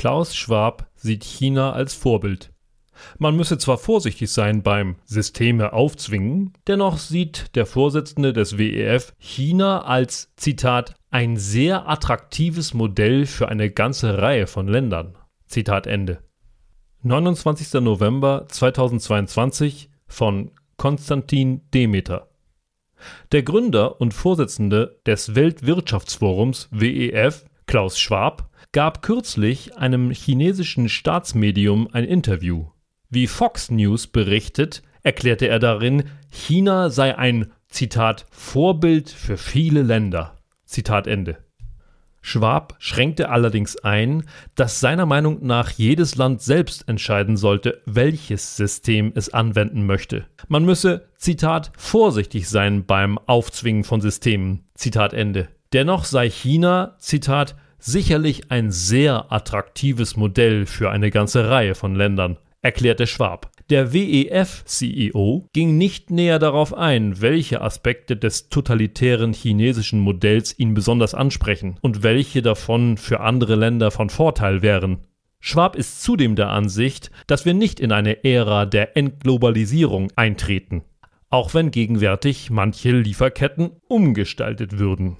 Klaus Schwab sieht China als Vorbild. Man müsse zwar vorsichtig sein beim Systeme aufzwingen, dennoch sieht der Vorsitzende des WEF China als Zitat ein sehr attraktives Modell für eine ganze Reihe von Ländern. Zitat Ende. 29. November 2022 von Konstantin Demeter. Der Gründer und Vorsitzende des Weltwirtschaftsforums WEF, Klaus Schwab, gab kürzlich einem chinesischen Staatsmedium ein Interview. Wie Fox News berichtet, erklärte er darin, China sei ein Zitat Vorbild für viele Länder. Zitat Ende. Schwab schränkte allerdings ein, dass seiner Meinung nach jedes Land selbst entscheiden sollte, welches System es anwenden möchte. Man müsse, Zitat, vorsichtig sein beim Aufzwingen von Systemen. Zitat Ende. Dennoch sei China, Zitat, sicherlich ein sehr attraktives Modell für eine ganze Reihe von Ländern, erklärte Schwab. Der WEF-CEO ging nicht näher darauf ein, welche Aspekte des totalitären chinesischen Modells ihn besonders ansprechen und welche davon für andere Länder von Vorteil wären. Schwab ist zudem der Ansicht, dass wir nicht in eine Ära der Entglobalisierung eintreten, auch wenn gegenwärtig manche Lieferketten umgestaltet würden.